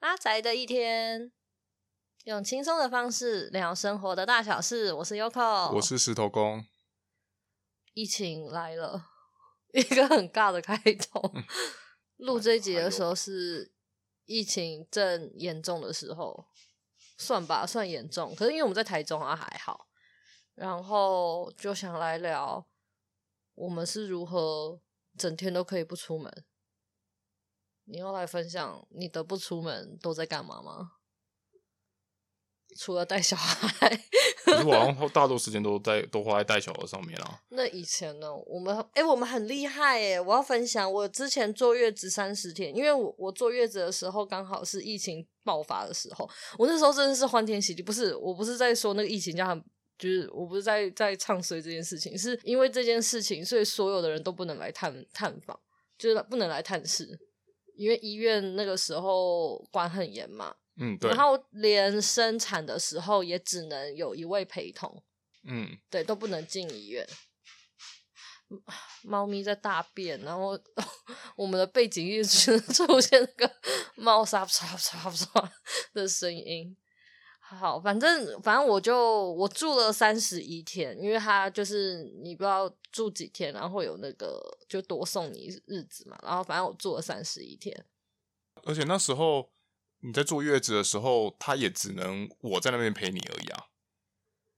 阿宅的一天，用轻松的方式聊生活的大小事。我是 Yoko，我是石头公。疫情来了，一个很尬的开头。录、嗯、这一集的时候是疫情正严重的时候，算吧，算严重。可是因为我们在台中啊，还好。然后就想来聊，我们是如何整天都可以不出门。你要来分享你的不出门都在干嘛吗？除了带小孩，可是我好像 大多时间都在都花在带小孩上面啊。那以前呢？我们哎、欸，我们很厉害哎！我要分享，我之前坐月子三十天，因为我我坐月子的时候刚好是疫情爆发的时候，我那时候真的是欢天喜地。不是，我不是在说那个疫情叫很，就是我不是在在唱衰这件事情，是因为这件事情，所以所有的人都不能来探探访，就是不能来探视。因为医院那个时候管很严嘛，嗯，对，然后连生产的时候也只能有一位陪同，嗯，对，都不能进医院。猫咪在大便，然后 我们的背景一直 出现那个猫沙沙沙沙的声音。好，反正反正我就我住了三十一天，因为他就是你不知道住几天，然后会有那个就多送你日子嘛，然后反正我住了三十一天。而且那时候你在坐月子的时候，他也只能我在那边陪你而已啊。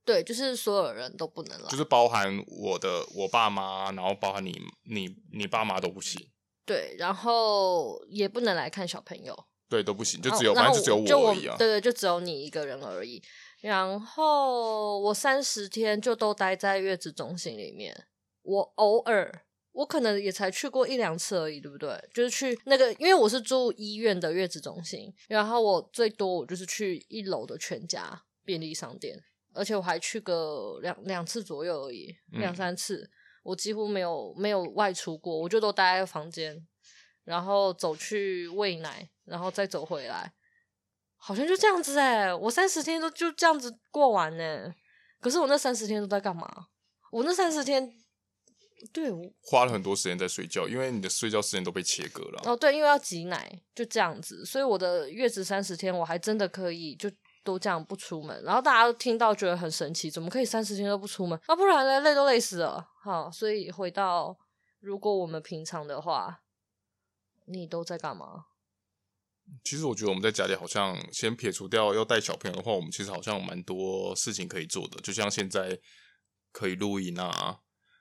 对，就是所有人都不能来，就是包含我的我爸妈，然后包含你你你爸妈都不行。对，然后也不能来看小朋友。对，都不行，就只有反正就只有我而已啊。对对，就只有你一个人而已。然后我三十天就都待在月子中心里面。我偶尔，我可能也才去过一两次而已，对不对？就是去那个，因为我是住医院的月子中心。然后我最多我就是去一楼的全家便利商店，而且我还去个两两次左右而已，两三次。嗯。我几乎没有没有外出过，我就都待在房间。然后走去喂奶，然后再走回来，好像就这样子哎，我三十天都就这样子过完呢。可是我那三十天都在干嘛？我那三十天，对，我花了很多时间在睡觉，因为你的睡觉时间都被切割了。哦，对，因为要挤奶，就这样子。所以我的月子三十天，我还真的可以就都这样不出门。然后大家都听到觉得很神奇，怎么可以三十天都不出门？啊，不然呢，累都累死了。好，所以回到如果我们平常的话。你都在干嘛？其实我觉得我们在家里好像先撇除掉要带小朋友的话，我们其实好像有蛮多事情可以做的。就像现在可以录音啊，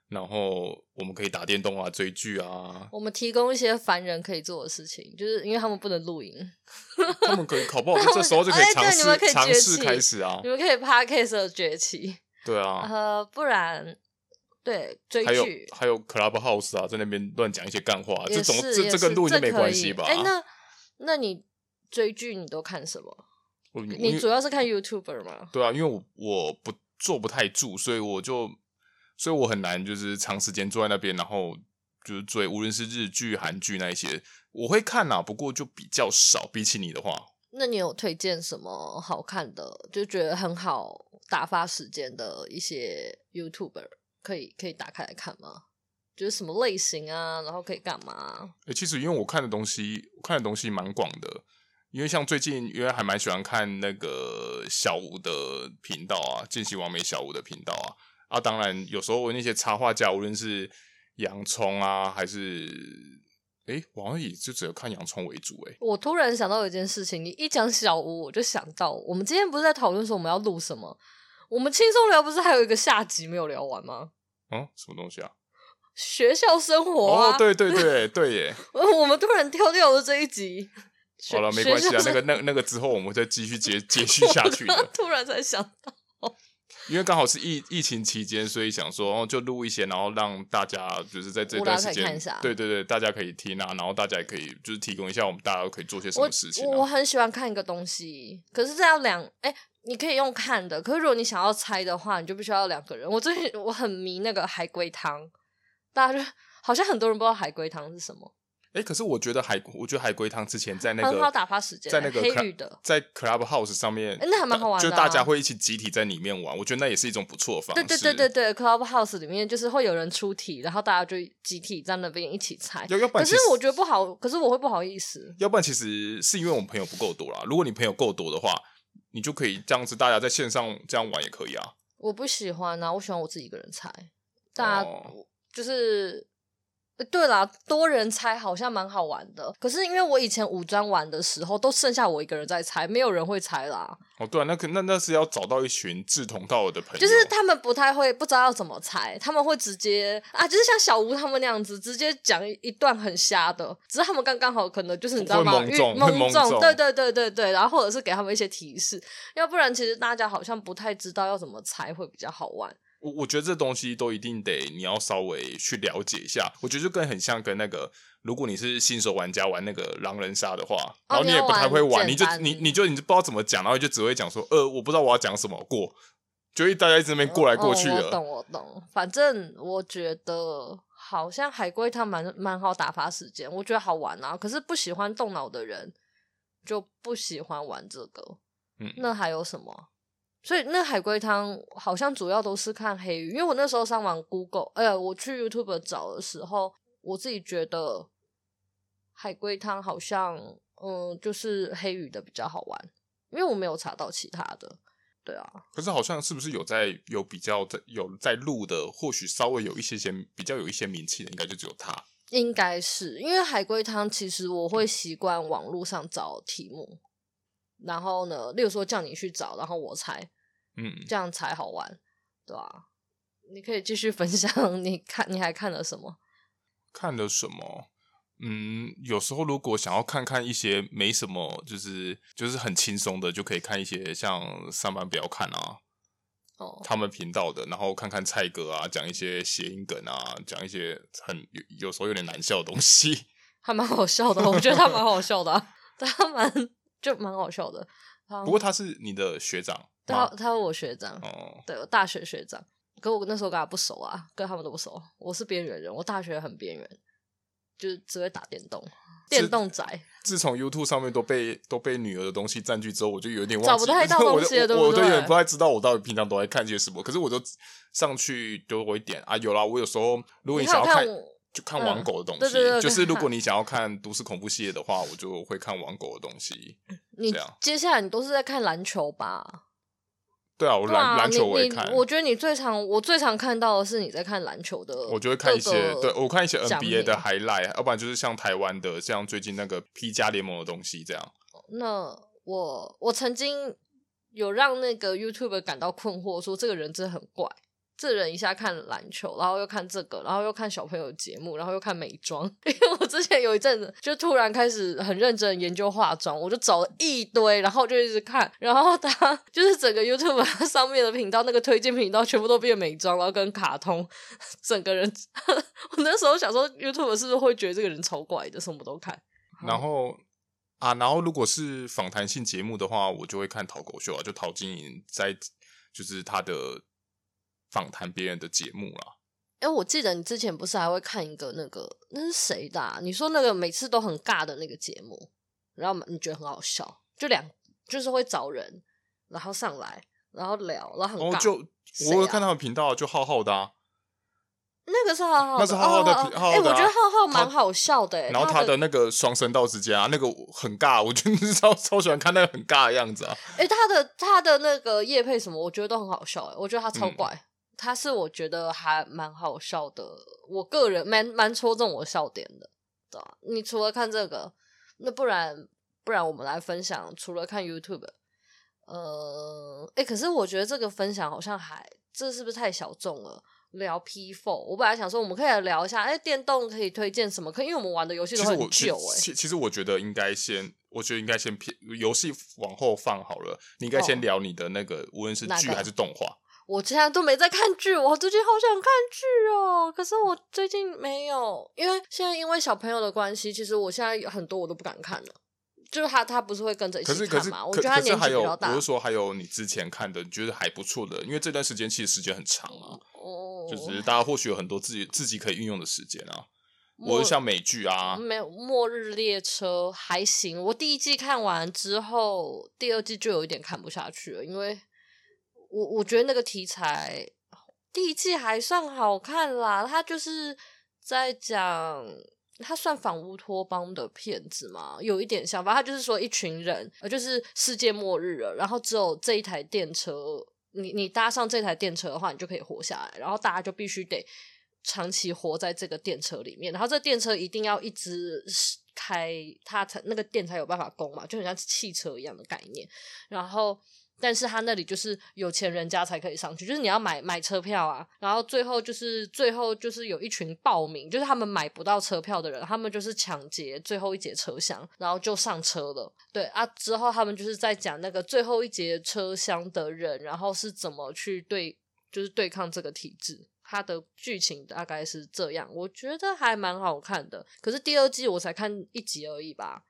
然后我们可以打电动啊、追剧啊。我们提供一些凡人可以做的事情，就是因为他们不能录音，他们可以 考不好，这时候就可以尝试、哎、尝试开始啊。你们可以 Podcast 的崛起，对啊，呃，不然。对，追剧还有还有 Clubhouse 啊，在那边乱讲一些干话，这种这这跟录音没关系吧？哎，那那你追剧你都看什么？你主要是看 YouTuber 吗？对啊，因为我我不坐不太住，所以我就所以我很难就是长时间坐在那边，然后就是追，无论是日剧、韩剧那一些，我会看啊，不过就比较少。比起你的话，那你有推荐什么好看的，就觉得很好打发时间的一些 YouTuber？可以可以打开来看吗？就是什么类型啊，然后可以干嘛？诶、欸，其实因为我看的东西，我看的东西蛮广的。因为像最近，因为还蛮喜欢看那个小吴的频道啊，见习完美小吴的频道啊。啊，当然有时候那些插画家，无论是洋葱啊，还是哎、好像也就只有看洋葱为主。哎，我突然想到有一件事情，你一讲小吴，我就想到我们今天不是在讨论说我们要录什么？我们轻松聊不是还有一个下集没有聊完吗？嗯，什么东西啊？学校生活啊！哦，对对对对耶！我们突然跳掉了这一集。好了，没关系啊，那个那那个之后我们再继续接 接续下去的。突然才想到，因为刚好是疫疫情期间，所以想说，哦，就录一些，然后让大家就是在这段时间，对对对，大家可以听啊，然后大家也可以就是提供一下，我们大家都可以做些什么事情啊。我，我很喜欢看一个东西，可是这要两哎。欸你可以用看的，可是如果你想要猜的话，你就必须要两个人。我最近我很迷那个海龟汤，大家就 好像很多人不知道海龟汤是什么。哎，可是我觉得海，我觉得海龟汤之前在那个很好打发时间，在那个黑绿的，在 Clubhouse 上面，那还蛮好玩的，就大家会一起集体在里面玩，我觉得那也是一种不错的方式。对对对对对，Clubhouse 里面就是会有人出题，然后大家就集体在那边一起猜。要要不然，可是我觉得不好，可是我会不好意思。要不然，其实是因为我们朋友不够多啦。如果你朋友够多的话，你就可以这样子，大家在线上这样玩也可以啊。我不喜欢啊，我喜欢我自己一个人猜，大家就是。对啦，多人猜好像蛮好玩的。可是因为我以前五专玩的时候，都剩下我一个人在猜，没有人会猜啦。哦，对啊，那可那那是要找到一群志同道合的朋友。就是他们不太会，不知道要怎么猜，他们会直接啊，就是像小吴他们那样子，直接讲一段很瞎的。只是他们刚刚好可能就是你知道吗？蒙中，蒙中，对对对对对。然后或者是给他们一些提示，要不然其实大家好像不太知道要怎么猜会比较好玩。我我觉得这东西都一定得你要稍微去了解一下。我觉得就更很像跟那个，如果你是新手玩家玩那个狼人杀的话，然后你也不太会玩，你就你你就你就不知道怎么讲，然后就只会讲说，呃，我不知道我要讲什么过，就一大家一直在那边过来过去的。我懂我懂，反正我觉得好像海龟汤蛮蛮好打发时间，我觉得好玩啊。可是不喜欢动脑的人就不喜欢玩这个。嗯，那还有什么？所以那海龟汤好像主要都是看黑鱼，因为我那时候上网 Google，哎呀，我去 YouTube 找的时候，我自己觉得海龟汤好像嗯，就是黑鱼的比较好玩，因为我没有查到其他的，对啊。可是好像是不是有在有比较在有在录的，或许稍微有一些些比较有一些名气的，应该就只有他。应该是因为海龟汤，其实我会习惯网络上找题目。然后呢，例如说叫你去找，然后我猜，嗯，这样才好玩，对吧、啊？你可以继续分享，你看你还看了什么？看了什么？嗯，有时候如果想要看看一些没什么，就是就是很轻松的，就可以看一些像上班不要看啊，哦，他们频道的，然后看看蔡哥啊，讲一些谐音梗啊，讲一些很有有时候有点难笑的东西，还蛮好笑的，我觉得他蛮好笑的、啊，他蛮。就蛮好笑的，不过他是你的学长，他他是我学长，哦，对，我大学学长，可我那时候跟他不熟啊，跟他们都不熟，我是边缘人，我大学很边缘，就是只会打电动，电动宅。自从 YouTube 上面都被都被女儿的东西占据之后，我就有点找不太 到东西了，对不对？我都有点不太知道我到底平常都在看些什么，可是我就上去就会点啊，有啦，我有时候如果你想要看。就看网狗的东西，嗯、对对对，就是如果你想要看都市恐怖系列的话，我就会看网狗的东西。你接下来你都是在看篮球吧？对啊，我篮篮、啊、球我也看。我觉得你最常我最常看到的是你在看篮球的，我就会看一些，对我看一些 NBA 的 highlight，要不然就是像台湾的，像最近那个 P 加联盟的东西这样。那我我曾经有让那个 YouTuber 感到困惑，说这个人真的很怪。这人一下看篮球，然后又看这个，然后又看小朋友的节目，然后又看美妆。因为我之前有一阵子就突然开始很认真研究化妆，我就找了一堆，然后就一直看。然后他 就是整个 YouTube 上面的频道，那个推荐频道全部都变美妆，然后跟卡通，整个人。我那时候想说，YouTube 是不是会觉得这个人超怪的，什么都看。然后啊，然后如果是访谈性节目的话，我就会看淘狗秀啊，就陶晶莹在就是他的。访谈别人的节目啦，哎、欸，我记得你之前不是还会看一个那个那是谁的、啊？你说那个每次都很尬的那个节目，然后你觉得很好笑，就两就是会找人，然后上来，然后聊，然后很尬。哦、就我会看他们频道，就浩浩的、啊，那个是浩浩，那是浩浩的。哎、哦欸，我觉得浩浩蛮好笑的。然后他的那个双声道之间啊，那个很尬，我觉得超超喜欢看那个很尬的样子啊。哎、欸，他的他的那个叶配什么，我觉得都很好笑。哎，我觉得他超怪。嗯他是我觉得还蛮好笑的，我个人蛮蛮戳中我笑点的，对啊，你除了看这个，那不然不然我们来分享，除了看 YouTube，呃，哎，可是我觉得这个分享好像还，这是不是太小众了？聊 P4，我本来想说我们可以来聊一下，哎，电动可以推荐什么？可，因为我们玩的游戏都很久，哎，其其实我觉得应该先，我觉得应该先偏游戏往后放好了，你应该先聊你的那个，无论是剧还是动画。我现在都没在看剧，我最近好想看剧哦。可是我最近没有，因为现在因为小朋友的关系，其实我现在有很多我都不敢看了。就是他他不是会跟着一起看嘛？我觉得他年纪比较大。不是说还有你之前看的，你觉得还不错的？因为这段时间其实时间很长啊。哦。就是大家或许有很多自己自己可以运用的时间啊。我是像美剧啊，没有《末日列车》还行。我第一季看完之后，第二季就有一点看不下去了，因为我我觉得那个题材第一季还算好看啦，它就是在讲。它算反乌托邦的片子吗？有一点像，反正他就是说一群人，呃，就是世界末日了，然后只有这一台电车，你你搭上这台电车的话，你就可以活下来，然后大家就必须得长期活在这个电车里面，然后这电车一定要一直开，它才那个电才有办法供嘛，就很像汽车一样的概念，然后。但是他那里就是有钱人家才可以上去，就是你要买买车票啊，然后最后就是最后就是有一群报名，就是他们买不到车票的人，他们就是抢劫最后一节车厢，然后就上车了。对啊，之后他们就是在讲那个最后一节车厢的人，然后是怎么去对，就是对抗这个体制。他的剧情大概是这样，我觉得还蛮好看的。可是第二季我才看一集而已吧，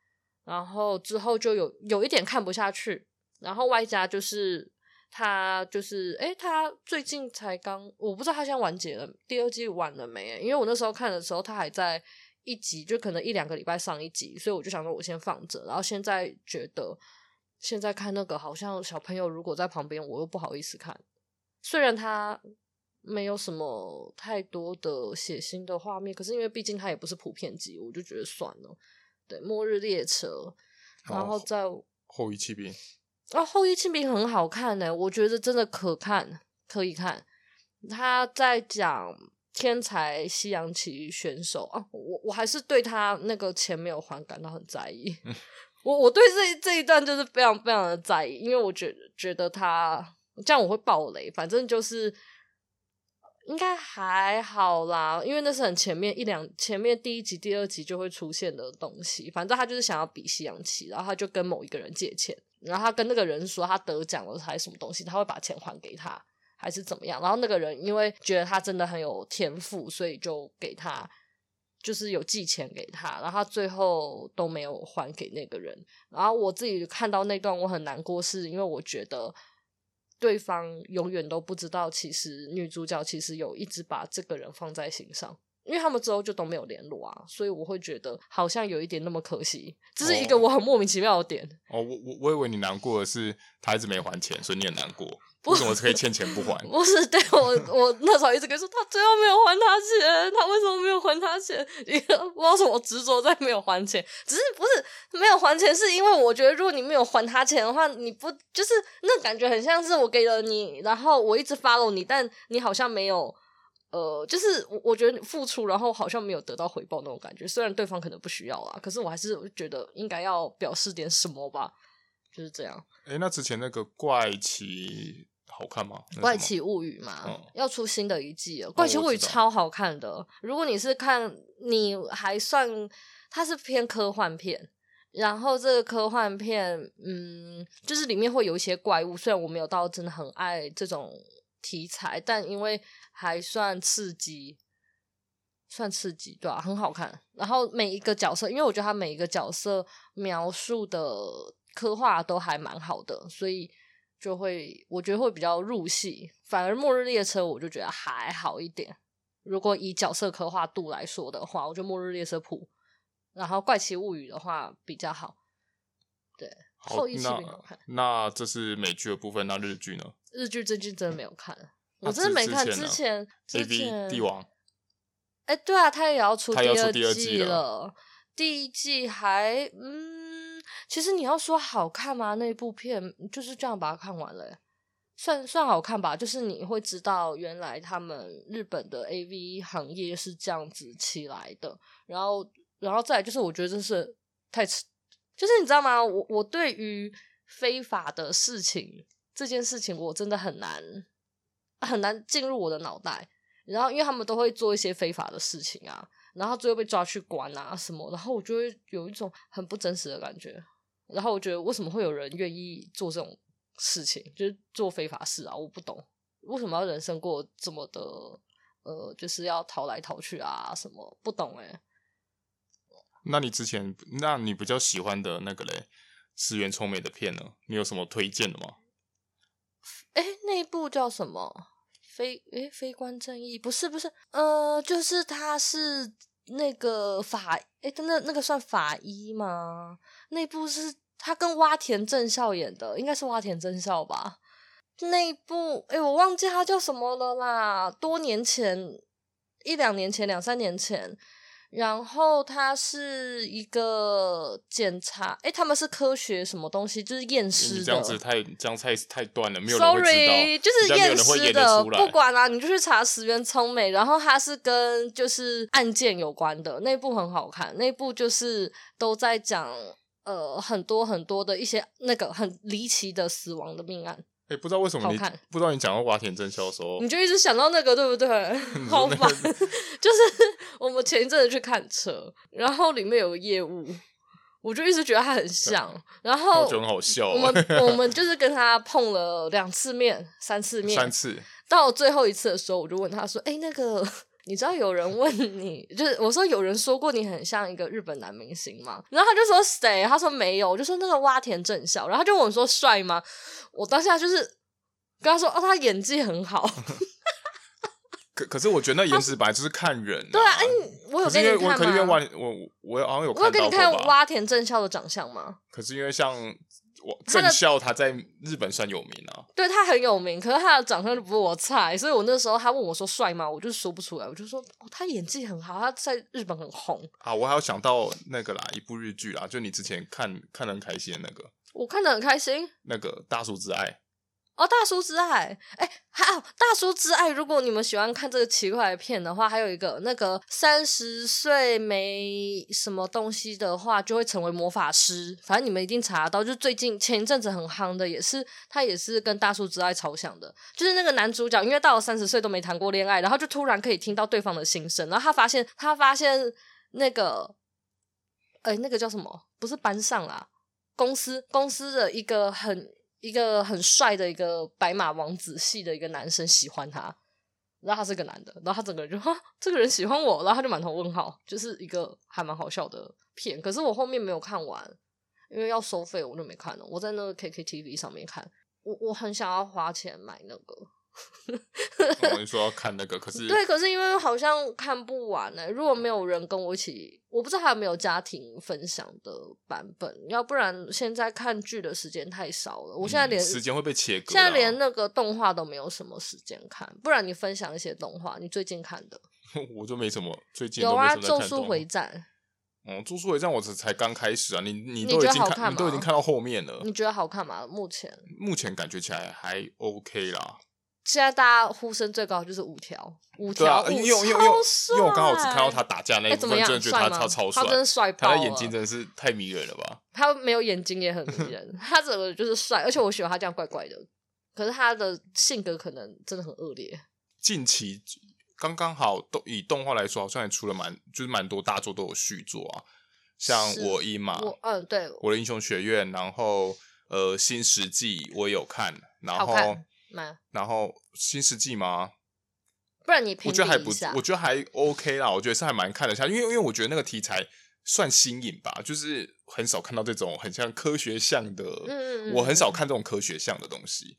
然后之后就有有一点看不下去。然后外加就是他就是诶，他最近才刚，我不知道他现在完结了，第二季完了没？因为我那时候看的时候，他还在一集，就可能一两个礼拜上一集，所以我就想说我先放着。然后现在觉得现在看那个好像小朋友如果在旁边，我又不好意思看。虽然他没有什么太多的血腥的画面，可是因为毕竟他也不是普遍级，我就觉得算了。对，末日列车，然后再后翼弃兵。哦，后羿弃兵很好看呢，我觉得真的可看，可以看。他在讲天才西洋棋选手啊，我我还是对他那个钱没有还感到很在意。嗯、我我对这这一段就是非常非常的在意，因为我觉得觉得他这样我会爆雷，反正就是。应该还好啦，因为那是很前面一两前面第一集、第二集就会出现的东西。反正他就是想要比西洋棋，然后他就跟某一个人借钱，然后他跟那个人说他得奖了还是什么东西，他会把钱还给他，还是怎么样？然后那个人因为觉得他真的很有天赋，所以就给他，就是有寄钱给他，然后他最后都没有还给那个人。然后我自己看到那段我很难过，是因为我觉得。对方永远都不知道，其实女主角其实有一直把这个人放在心上，因为他们之后就都没有联络啊，所以我会觉得好像有一点那么可惜，这是一个我很莫名其妙的点。哦，我我我以为你难过的是他一直没还钱，所以你很难过。为什么可以欠钱不还？不是，对我我那时候一直跟说，他最后没有还他钱，他为什么没有还他钱？因为不知道什么执着在没有还钱，只是不是没有还钱，是因为我觉得如果你没有还他钱的话，你不就是那感觉很像是我给了你，然后我一直 follow 你，但你好像没有呃，就是我我觉得你付出，然后好像没有得到回报那种感觉。虽然对方可能不需要啊，可是我还是觉得应该要表示点什么吧。就是这样。哎、欸，那之前那个怪奇好看吗？怪奇物语嘛，嗯、要出新的一季了。怪奇物语超好看的。哦、如果你是看，你还算它是偏科幻片，然后这个科幻片，嗯，就是里面会有一些怪物。虽然我没有到真的很爱这种题材，但因为还算刺激，算刺激，对吧、啊？很好看。然后每一个角色，因为我觉得他每一个角色描述的。刻画都还蛮好的，所以就会我觉得会比较入戏。反而《末日列车》我就觉得还好一点。如果以角色刻画度来说的话，我觉得《末日列车》普，然后《怪奇物语》的话比较好。对，后翼弃兵好看。那这是美剧的部分，那日剧呢？日剧最近真的没有看，我真的没看。之前之前帝王，哎，对啊，他也要出第二季了。第一季还嗯。其实你要说好看吗？那部片就是这样把它看完了，算算好看吧。就是你会知道原来他们日本的 AV 行业是这样子起来的，然后，然后再来就是我觉得真是太，就是你知道吗？我我对于非法的事情这件事情，我真的很难很难进入我的脑袋。然后因为他们都会做一些非法的事情啊，然后最后被抓去关啊什么，然后我就会有一种很不真实的感觉。然后我觉得，为什么会有人愿意做这种事情，就是做非法事啊？我不懂，为什么要人生过这么的，呃，就是要逃来逃去啊？什么不懂哎、欸？那你之前，那你比较喜欢的那个嘞，石原聪美的片呢？你有什么推荐的吗？哎，那一部叫什么？非诶，非官正义？不是不是，呃，就是他是。那个法，哎，那那个算法医吗？那部是他跟洼田正孝演的，应该是洼田正孝吧？那部，诶，我忘记他叫什么了啦，多年前，一两年前，两三年前。然后他是一个检查，诶，他们是科学什么东西？就是验尸的。这样子太这样太太断了，没有人会知道。Sorry，就是验尸的，不管啦、啊，你就去查石原聪美。然后他是跟就是案件有关的，那部很好看，那部就是都在讲呃很多很多的一些那个很离奇的死亡的命案。哎、欸，不知道为什么你不知道你讲到挖田真宵的时候，你就一直想到那个，对不对？好烦，就是我们前一阵子去看车，然后里面有个业务，我就一直觉得他很像，然后就很好笑。我们 我们就是跟他碰了两次面，三次面，三次。到最后一次的时候，我就问他说：“哎、欸，那个。”你知道有人问你，就是我说有人说过你很像一个日本男明星吗？然后他就说谁？他说没有，我就说那个洼田正孝，然后他就问我说帅吗？我当下就是跟他说哦，他演技很好。可可是我觉得那颜值本来就是看人、啊。对啊，哎，我有给你看吗？我我我好像有。我有给你看洼田正孝的长相吗？可是因为像。我正孝他在日本算有名啊，对他很有名，可是他的长相就不是我菜，所以我那时候他问我说帅吗？我就说不出来，我就说哦，他演技很好，他在日本很红啊。我还有想到那个啦，一部日剧啦，就你之前看看得很开心的那个，我看得很开心，那个大叔之爱。哦，大叔之爱，哎，还有大叔之爱。如果你们喜欢看这个奇怪的片的话，还有一个那个三十岁没什么东西的话，就会成为魔法师。反正你们一定查得到，就最近前一阵子很夯的，也是他也是跟大叔之爱超像的，就是那个男主角，因为到了三十岁都没谈过恋爱，然后就突然可以听到对方的心声，然后他发现他发现那个，哎，那个叫什么？不是班上啦，公司公司的一个很。一个很帅的一个白马王子系的一个男生喜欢他，然后他是个男的，然后他整个人就哈，这个人喜欢我，然后他就满头问号，就是一个还蛮好笑的片。可是我后面没有看完，因为要收费，我就没看了。我在那个 KKTV 上面看，我我很想要花钱买那个。我跟你说要看那个，可是对，可是因为好像看不完呢、欸。如果没有人跟我一起，我不知道还有没有家庭分享的版本。要不然现在看剧的时间太少了。我现在连、嗯、时间会被切割，现在连那个动画都没有什么时间看。不然你分享一些动画，你最近看的，我就没什么。最近有啊，《咒术回战》。哦，《咒术回战》我才才刚开始啊，你你都已经看，看，你都已经看到后面了。你觉得好看吗？目前目前感觉起来还 OK 啦。现在大家呼声最高就是五条，五条、啊，因为因为因为我刚好只看到他打架那一部分，真的觉得他超超帅，他真的帅爆了，他的眼睛真的是太迷人了吧？他没有眼睛也很迷人，他整个就是帅，而且我喜欢他这样怪怪的。可是他的性格可能真的很恶劣。近期刚刚好动以动画来说，好像也出了蛮就是蛮多大作都有续作啊，像我一嘛，我嗯对，我的英雄学院，然后呃新石纪我也有看，然后。然后新世纪吗？不然你我觉得还不，我觉得还 OK 啦。我觉得是还蛮看得下，因为因为我觉得那个题材算新颖吧，就是很少看到这种很像科学向的。嗯嗯，我很少看这种科学向的东西。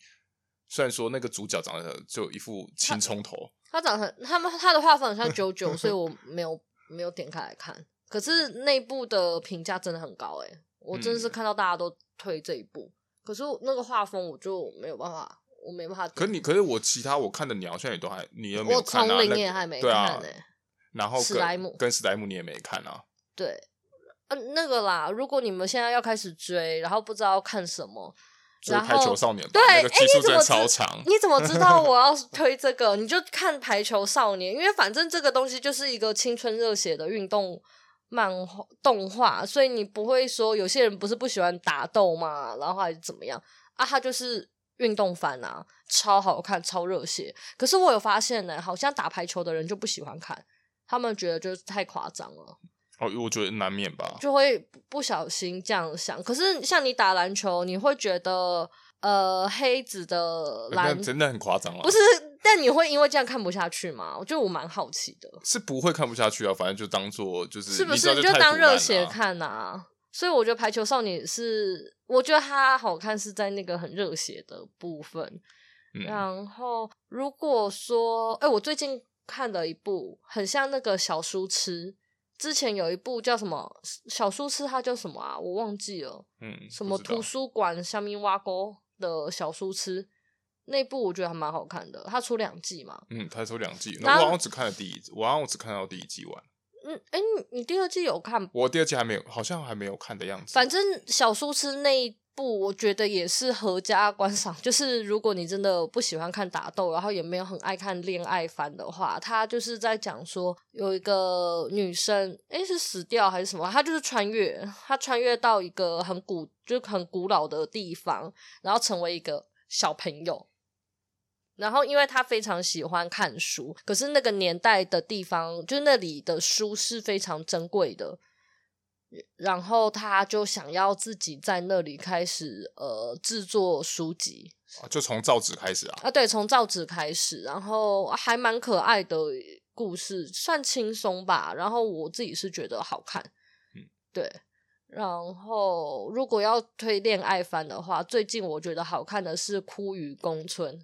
虽然说那个主角长得就一副青葱头，他，他长得他们他的画风很像 JoJo，所以我没有没有点开来看。可是内部的评价真的很高，诶，我真的是看到大家都推这一部，嗯、可是那个画风我就没有办法。我没办法。可你可是我其他我看的，你好像也都还，你有没有看啊？我丛林也还没看呢、对啊。然后史莱姆跟史莱姆你也没看啊？对，呃，那个啦，如果你们现在要开始追，然后不知道要看什么，追排球少年，对，哎、那个，你怎么超长？你怎么知道我 要推这个？你就看排球少年，因为反正这个东西就是一个青春热血的运动漫画动画，所以你不会说有些人不是不喜欢打斗嘛，然后还是怎么样啊？他就是。运动番啊，超好看，超热血。可是我有发现呢，好像打排球的人就不喜欢看，他们觉得就是太夸张了。哦，我觉得难免吧，就会不小心这样想。可是像你打篮球，你会觉得呃黑子的篮、欸、真的很夸张啊。不是，但你会因为这样看不下去吗？我觉得我蛮好奇的。是不会看不下去啊，反正就当做就是是不是就，就当热血看啊？所以我觉得排球少年是，我觉得它好看是在那个很热血的部分。嗯、然后如果说，哎、欸，我最近看了一部很像那个小书痴，之前有一部叫什么小书痴，它叫什么啊？我忘记了。嗯，什么图书馆下面挖沟的小书痴，那部我觉得还蛮好看的。它出两季嘛？嗯，它出两季。那我好像只看了第一季，我好像只看到第一季完。嗯，哎、欸，你你第二季有看？我第二季还没有，好像还没有看的样子。反正小书痴那一部，我觉得也是合家观赏。就是如果你真的不喜欢看打斗，然后也没有很爱看恋爱番的话，他就是在讲说有一个女生，哎、欸，是死掉还是什么？她就是穿越，她穿越到一个很古，就是很古老的地方，然后成为一个小朋友。然后，因为他非常喜欢看书，可是那个年代的地方，就那里的书是非常珍贵的。然后，他就想要自己在那里开始呃制作书籍，就从造纸开始啊？啊，对，从造纸开始，然后还蛮可爱的故事，算轻松吧。然后我自己是觉得好看，嗯，对。然后，如果要推恋爱番的话，最近我觉得好看的是《枯雨宫村》。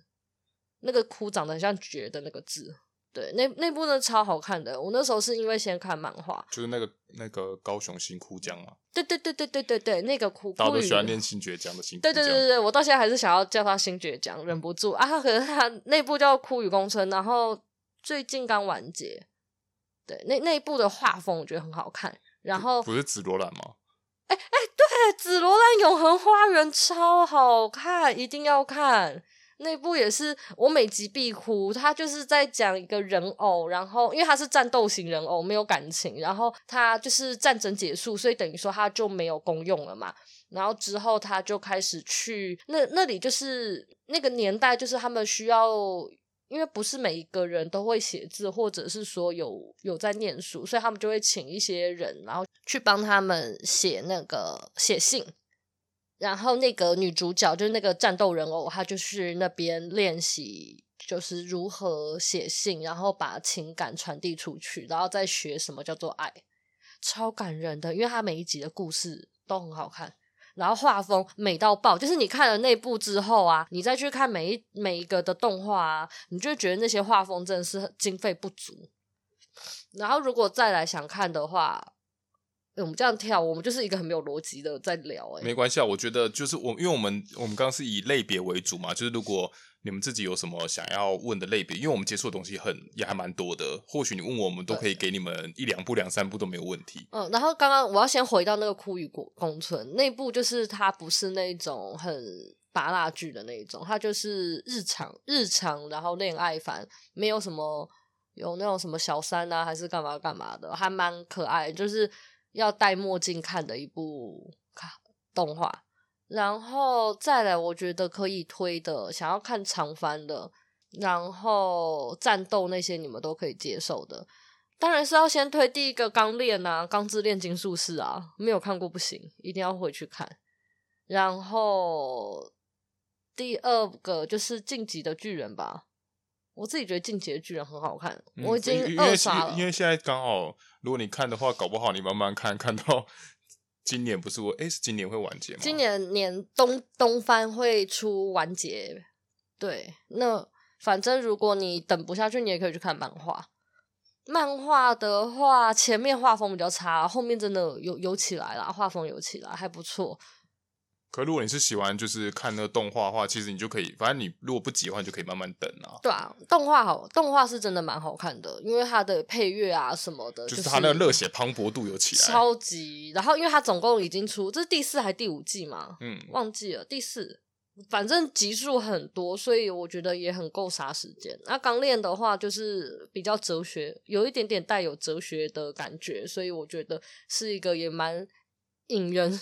那个“枯”长得很像“绝”的那个字，对，那那部呢超好看的。我那时候是因为先看漫画，就是那个那个高雄新哭江嘛。对对对对对对对，那个枯。大家都喜欢念新堀江的新。对对对对对，我到现在还是想要叫他新堀江，忍不住啊。可是他那部叫《枯雨宫村》，然后最近刚完结。对，那那一部的画风我觉得很好看。然后不是紫罗兰吗？哎哎，对，紫罗兰永恒花园超好看，一定要看。那部也是我每集必哭，他就是在讲一个人偶，然后因为他是战斗型人偶，没有感情，然后他就是战争结束，所以等于说他就没有功用了嘛。然后之后他就开始去那那里，就是那个年代，就是他们需要，因为不是每一个人都会写字，或者是说有有在念书，所以他们就会请一些人，然后去帮他们写那个写信。然后那个女主角就是那个战斗人偶，她就是那边练习，就是如何写信，然后把情感传递出去，然后再学什么叫做爱，超感人的，因为她每一集的故事都很好看，然后画风美到爆，就是你看了那部之后啊，你再去看每一每一个的动画啊，你就觉得那些画风真的是经费不足。然后如果再来想看的话。我们这样跳，我们就是一个很没有逻辑的在聊。哎，没关系啊，我觉得就是我，因为我们我们刚刚是以类别为主嘛，就是如果你们自己有什么想要问的类别，因为我们接触的东西很也还蛮多的，或许你问我们都可以给你们一两部、两三部都没有问题。嗯，然后刚刚我要先回到那个枯雨宫村那部，就是它不是那种很芭乐剧的那种，它就是日常日常，然后恋爱番，没有什么有那种什么小三啊，还是干嘛干嘛的，还蛮可爱，就是。要戴墨镜看的一部动画，然后再来，我觉得可以推的，想要看长番的，然后战斗那些你们都可以接受的，当然是要先推第一个《钢炼》啊，《钢之炼金术士》啊，没有看过不行，一定要回去看。然后第二个就是《进击的巨人》吧。我自己觉得《进击的巨人》很好看，嗯、我已经二刷了。因为现在刚好，如果你看的话，搞不好你慢慢看，看到今年不是我，哎，是今年会完结吗？今年年冬冬番会出完结。对，那反正如果你等不下去，你也可以去看漫画。漫画的话，前面画风比较差，后面真的有有起来了，画风有起来，还不错。可如果你是喜欢就是看那个动画的话，其实你就可以，反正你如果不急的话，你就可以慢慢等啊。对啊，动画好，动画是真的蛮好看的，因为它的配乐啊什么的，就是它那个热血磅礴度有起来，超级。然后因为它总共已经出，这是第四还是第五季嘛？嗯，忘记了第四，反正集数很多，所以我觉得也很够杀时间。那钢炼的话就是比较哲学，有一点点带有哲学的感觉，所以我觉得是一个也蛮引人。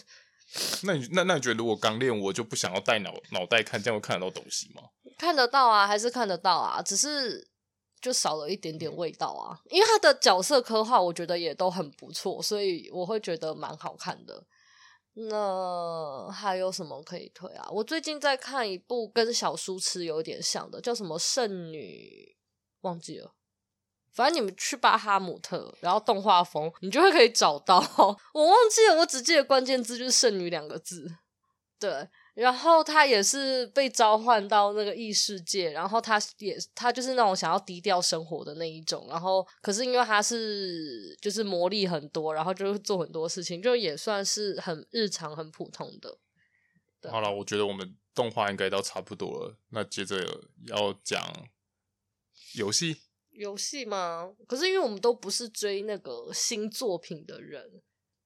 那你那那你觉得如果刚练我就不想要带脑脑袋看，这样会看得到东西吗？看得到啊，还是看得到啊，只是就少了一点点味道啊。因为他的角色刻画，我觉得也都很不错，所以我会觉得蛮好看的。那还有什么可以推啊？我最近在看一部跟小书痴有点像的，叫什么《圣女》，忘记了。反正你们去巴哈姆特，然后动画风，你就会可以找到。我忘记了，我只记得关键字就是“剩女”两个字。对，然后他也是被召唤到那个异世界，然后他也他就是那种想要低调生活的那一种，然后可是因为他是就是魔力很多，然后就做很多事情，就也算是很日常、很普通的。好了，我觉得我们动画应该都差不多了，那接着要讲游戏。游戏吗？可是因为我们都不是追那个新作品的人，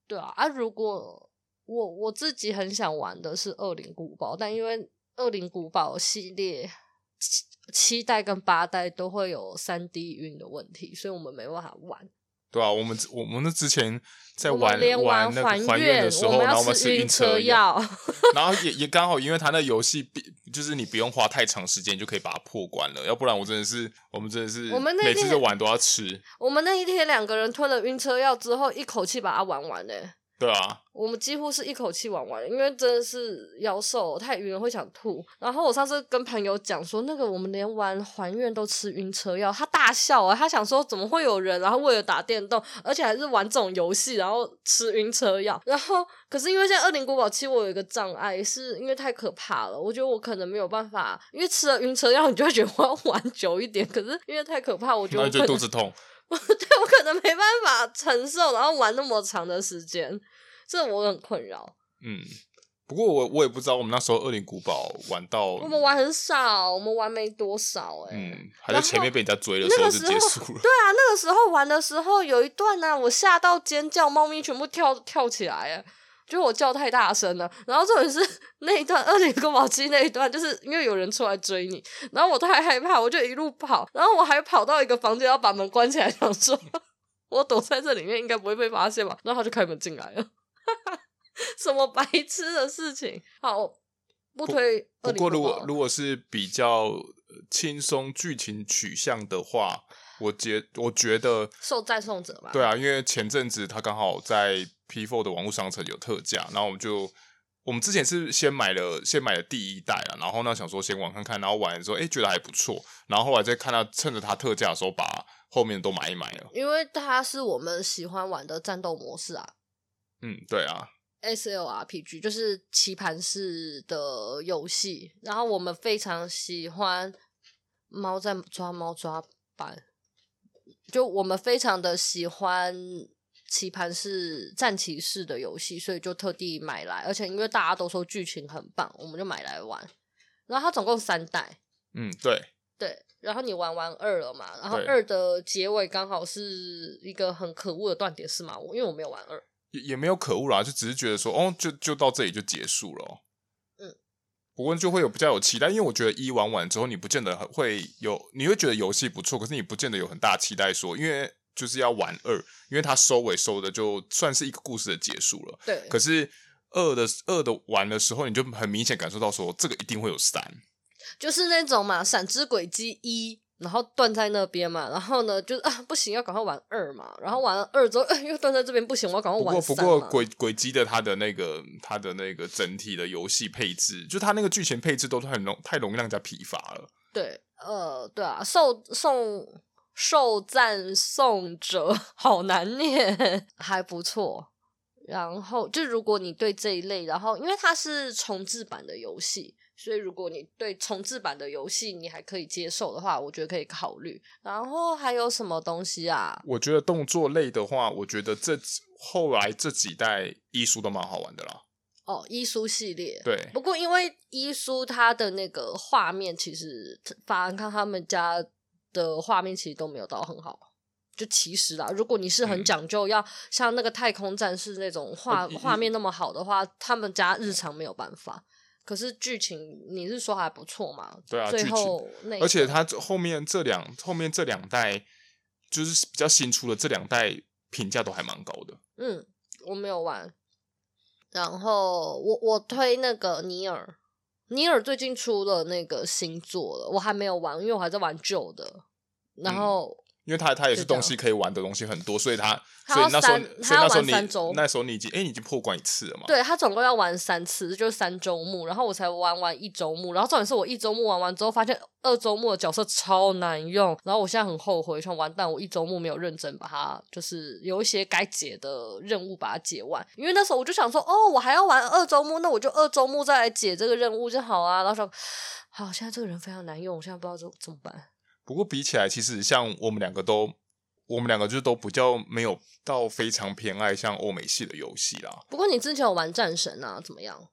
对啊。啊，如果我我自己很想玩的是《恶灵古堡》，但因为《恶灵古堡》系列七七代跟八代都会有三 D 晕的问题，所以我们没办法玩。对啊，我们我们那之前在玩连玩玩那个还愿的时候，然后我们吃晕车药，然后也也刚好，因为他那游戏就是你不用花太长时间就可以把它破关了，要不然我真的是我们真的是，我们每次玩都要吃。我们那一天两个人吞了晕车药之后，一口气把它玩完嘞。对啊，我们几乎是一口气玩完，因为真的是妖兽太晕了，会想吐。然后我上次跟朋友讲说，那个我们连玩还愿都吃晕车药，他大笑啊，他想说怎么会有人，然后为了打电动，而且还是玩这种游戏，然后吃晕车药。然后可是因为现在《恶灵古堡七》我有一个障碍，是因为太可怕了，我觉得我可能没有办法，因为吃了晕车药，你就会觉得我要玩久一点。可是因为太可怕，我觉得我就肚子痛。对，我可能没办法承受，然后玩那么长的时间，这我很困扰。嗯，不过我我也不知道，我们那时候《恶灵古堡》玩到我们玩很少，我们玩没多少、欸，哎，嗯，还在前面被人家追的时候就结束了。对啊，那个时候玩的时候有一段呢、啊，我吓到尖叫，猫咪全部跳跳起来，哎。就我叫太大声了，然后重点是 那一段《恶灵古堡七》那一段，就是因为有人出来追你，然后我太害怕，我就一路跑，然后我还跑到一个房间，要把门关起来，想说我躲在这里面应该不会被发现吧，然后他就开门进来了，哈哈，什么白痴的事情？好，不推不。不过如果如果是比较轻松剧情取向的话，我觉我觉得受赞颂者吧。对啊，因为前阵子他刚好在。P4 的网络商城有特价，然后我们就我们之前是先买了先买了第一代啊，然后呢想说先玩看看，然后玩的时候哎觉得还不错，然后后来再看到趁着它特价的时候把后面都买一买了，因为它是我们喜欢玩的战斗模式啊。嗯，对啊，SLRPG 就是棋盘式的游戏，然后我们非常喜欢猫在抓猫抓板，就我们非常的喜欢。棋盘是战棋式的游戏，所以就特地买来，而且因为大家都说剧情很棒，我们就买来玩。然后它总共三代，嗯，对，对。然后你玩完二了嘛？然后二的结尾刚好是一个很可恶的断点，是吗？我因为我没有玩二，也也没有可恶啦，就只是觉得说，哦，就就到这里就结束了。嗯，不过就会有比较有期待，因为我觉得一玩完之后，你不见得会有，你会觉得游戏不错，可是你不见得有很大期待说，因为。就是要玩二，因为它收尾收的就算是一个故事的结束了。对。可是二的二的玩的时候，你就很明显感受到说，这个一定会有三，就是那种嘛，闪之轨迹一，然后断在那边嘛，然后呢，就是啊，不行，要赶快玩二嘛，然后玩了二之后，呃、又断在这边，不行，我要赶快玩。不过不过轨轨迹的它的那个它的那个整体的游戏配置，就它那个剧情配置都很容太容易让人家疲乏了。对，呃，对啊，受送。受赞颂者 好难念，还不错。然后就如果你对这一类，然后因为它是重置版的游戏，所以如果你对重置版的游戏你还可以接受的话，我觉得可以考虑。然后还有什么东西啊？我觉得动作类的话，我觉得这后来这几代伊苏都蛮好玩的啦。哦，伊苏系列对。不过因为伊苏它的那个画面，其实反而看他们家。的画面其实都没有到很好，就其实啦，如果你是很讲究要像那个太空战士那种画画面那么好的话，他们家日常没有办法。可是剧情你是说还不错嘛？对啊，最后那而且他后面这两后面这两代就是比较新出的这两代评价都还蛮高的。嗯，我没有玩，然后我我推那个尼尔。尼尔最近出了那个新作了，我还没有玩，因为我还在玩旧的。然后因为他他也是东西可以玩的东西很多，所以他他所以那时候三所以那时候你那时候你已经哎、你已经破关一次了嘛？对他总共要玩三次，就是三周目，然后我才玩完一周目，然后重点是我一周目玩完之后，发现二周目的角色超难用，然后我现在很后悔，想完蛋，我一周目没有认真把它，就是有一些该解的任务把它解完，因为那时候我就想说，哦，我还要玩二周目，那我就二周目再来解这个任务就好啊，然后说，好，现在这个人非常难用，我现在不知道怎怎么办。不过比起来，其实像我们两个都，我们两个就都比较没有到非常偏爱像欧美系的游戏啦。不过你之前有玩战神啊，怎么样？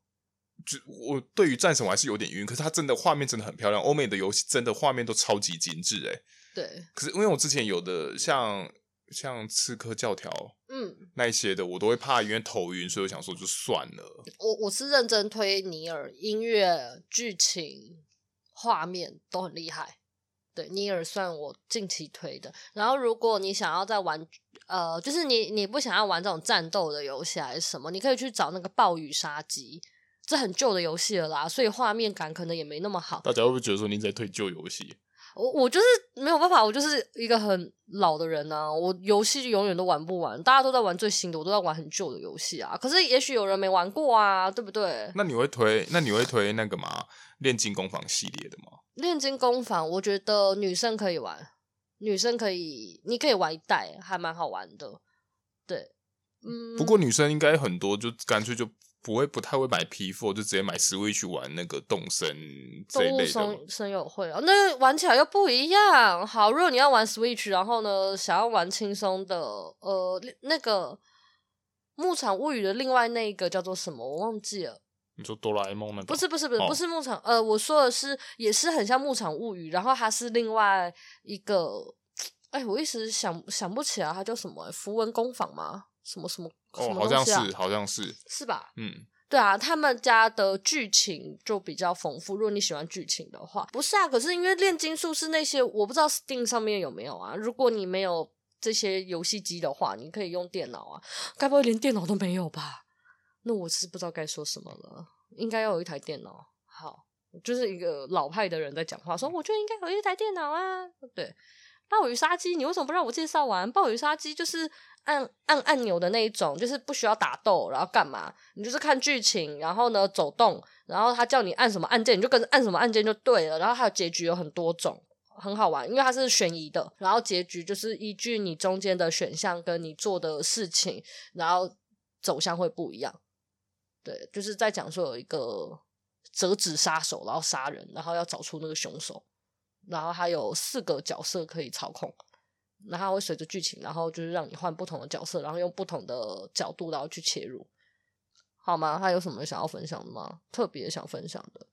就我对于战神我还是有点晕，可是它真的画面真的很漂亮，欧美的游戏真的画面都超级精致诶。对，可是因为我之前有的像像刺客教条，嗯，那一些的我都会怕，因为头晕，所以我想说就算了。我我是认真推尼尔，音乐、剧情、画面都很厉害。对，尼尔算我近期推的。然后，如果你想要再玩，呃，就是你你不想要玩这种战斗的游戏还是什么，你可以去找那个暴雨杀机，这很旧的游戏了啦，所以画面感可能也没那么好。大家会不会觉得说你在推旧游戏？我我就是没有办法，我就是一个很老的人啊，我游戏永远都玩不完。大家都在玩最新的，我都在玩很旧的游戏啊。可是也许有人没玩过啊，对不对？那你会推？那你会推那个吗？炼金工坊系列的吗？炼金工坊，我觉得女生可以玩，女生可以，你可以玩一代，还蛮好玩的。对，嗯。不过女生应该很多，就干脆就不会不太会买 P4，就直接买 Switch 玩那个动森这一类的。动物森友会啊，那个玩起来又不一样。好，如果你要玩 Switch，然后呢，想要玩轻松的，呃，那个牧场物语的另外那一个叫做什么，我忘记了。你说哆啦 A 梦那个？不是不是不是、哦、不是牧场，呃，我说的是也是很像牧场物语，然后它是另外一个，哎，我一时想想不起来它叫什么，符文工坊吗？什么什么？哦，好像是，好像是，是吧？嗯，对啊，他们家的剧情就比较丰富。如果你喜欢剧情的话，不是啊，可是因为炼金术是那些，我不知道 Steam 上面有没有啊。如果你没有这些游戏机的话，你可以用电脑啊。该不会连电脑都没有吧？那我是不知道该说什么了，应该要有一台电脑。好，就是一个老派的人在讲话，说我觉得应该有一台电脑啊。对，暴雨杀机，你为什么不让我介绍完？暴雨杀机就是按按按钮的那一种，就是不需要打斗，然后干嘛？你就是看剧情，然后呢走动，然后他叫你按什么按键，你就跟着按什么按键就对了。然后还有结局有很多种，很好玩，因为它是悬疑的。然后结局就是依据你中间的选项跟你做的事情，然后走向会不一样。对，就是在讲说有一个折纸杀手，然后杀人，然后要找出那个凶手，然后还有四个角色可以操控，然后会随着剧情，然后就是让你换不同的角色，然后用不同的角度然后去切入，好吗？还有什么想要分享的吗？特别想分享的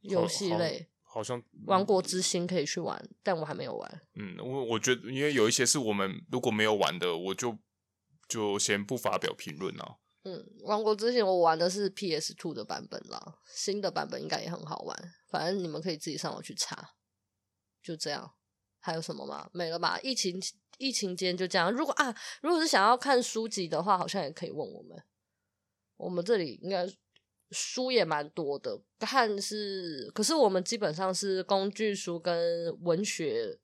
游戏类，好，好像《王国之心》可以去玩，但我还没有玩。嗯，我我觉得因为有一些是我们如果没有玩的，我就就先不发表评论了。嗯，王国之心我玩的是 PS Two 的版本啦，新的版本应该也很好玩。反正你们可以自己上网去查，就这样。还有什么吗？没了吧？疫情疫情间就这样。如果啊，如果是想要看书籍的话，好像也可以问我们。我们这里应该书也蛮多的，看是，可是我们基本上是工具书跟文学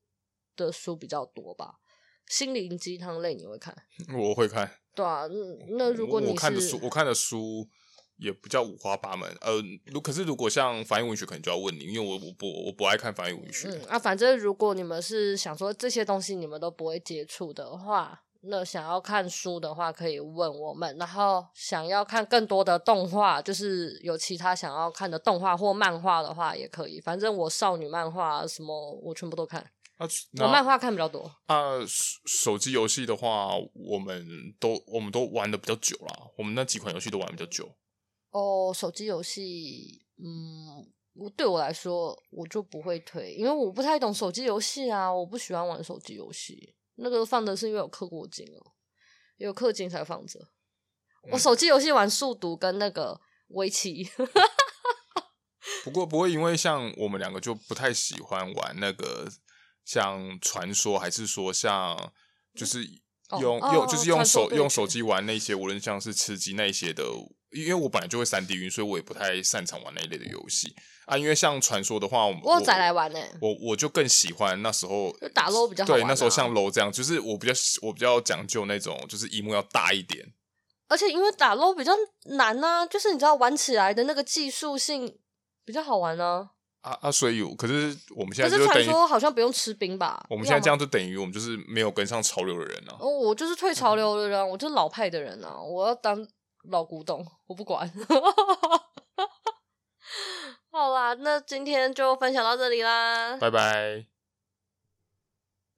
的书比较多吧。心灵鸡汤类你会看？我会看。对啊，那如果你是我看的书，我看的书也不叫五花八门。呃，如可是如果像翻译文学，可能就要问你，因为我我不我不爱看翻译文学。嗯啊，反正如果你们是想说这些东西你们都不会接触的话，那想要看书的话可以问我们。然后想要看更多的动画，就是有其他想要看的动画或漫画的话也可以。反正我少女漫画什么我全部都看。啊、我漫画看比较多啊。手手机游戏的话，我们都我们都玩的比较久啦。我们那几款游戏都玩比较久。哦，手机游戏，嗯，我对我来说，我就不会推，因为我不太懂手机游戏啊。我不喜欢玩手机游戏，那个放的是因为有氪过金哦，有氪金才放着。嗯、我手机游戏玩数独跟那个围棋。不过不会，因为像我们两个就不太喜欢玩那个。像传说，还是说像就是用、哦、用就是用手哦、用手机玩那些，无论像是吃鸡那些的因为我本来就会三 D 晕，所以我也不太擅长玩那一类的游戏啊。因为像传说的话，我我有载来玩呢、欸，我我就更喜欢那时候打 LOL 比较。对，那时候像 LOL 这样，就是我比较我比较讲究那种，就是一幕要大一点。而且因为打 LOL 比较难呢、啊，就是你知道玩起来的那个技术性比较好玩呢、啊。啊啊，所以可是我们现在就是传说好像不用吃冰吧？我们现在这样就等于我们就是没有跟上潮流的人啊。哦，我就是退潮流的人，嗯、我就是老派的人啊，我要当老古董，我不管。好啦，那今天就分享到这里啦，拜拜。